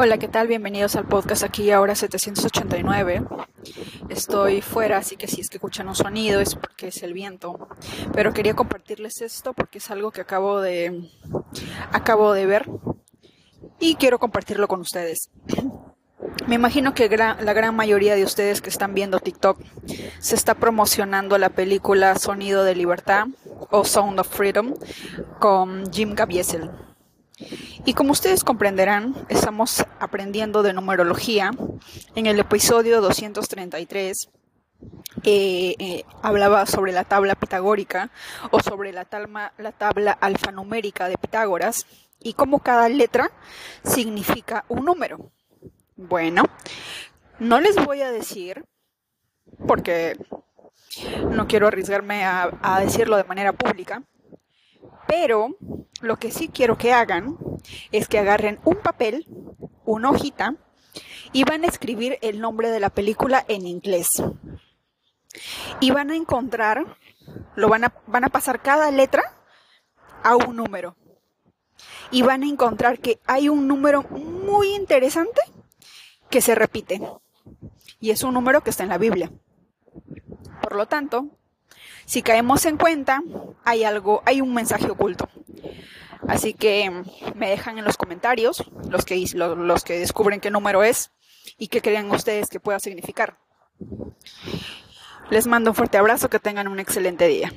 Hola, ¿qué tal? Bienvenidos al podcast aquí ahora 789. Estoy fuera, así que si es que escuchan un sonido es porque es el viento. Pero quería compartirles esto porque es algo que acabo de acabo de ver y quiero compartirlo con ustedes. Me imagino que la gran mayoría de ustedes que están viendo TikTok se está promocionando la película Sonido de Libertad o Sound of Freedom con Jim Caviezel. Y como ustedes comprenderán, estamos aprendiendo de numerología. En el episodio 233 eh, eh, hablaba sobre la tabla pitagórica o sobre la, la tabla alfanumérica de Pitágoras y cómo cada letra significa un número. Bueno, no les voy a decir, porque no quiero arriesgarme a decirlo de manera pública, pero lo que sí quiero que hagan es que agarren un papel, una hojita, y van a escribir el nombre de la película en inglés. Y van a encontrar, lo van a, van a pasar cada letra a un número. Y van a encontrar que hay un número muy interesante que se repite. Y es un número que está en la Biblia. Por lo tanto, si caemos en cuenta, hay algo, hay un mensaje oculto. Así que me dejan en los comentarios los que, los que descubren qué número es y qué creen ustedes que pueda significar. Les mando un fuerte abrazo, que tengan un excelente día.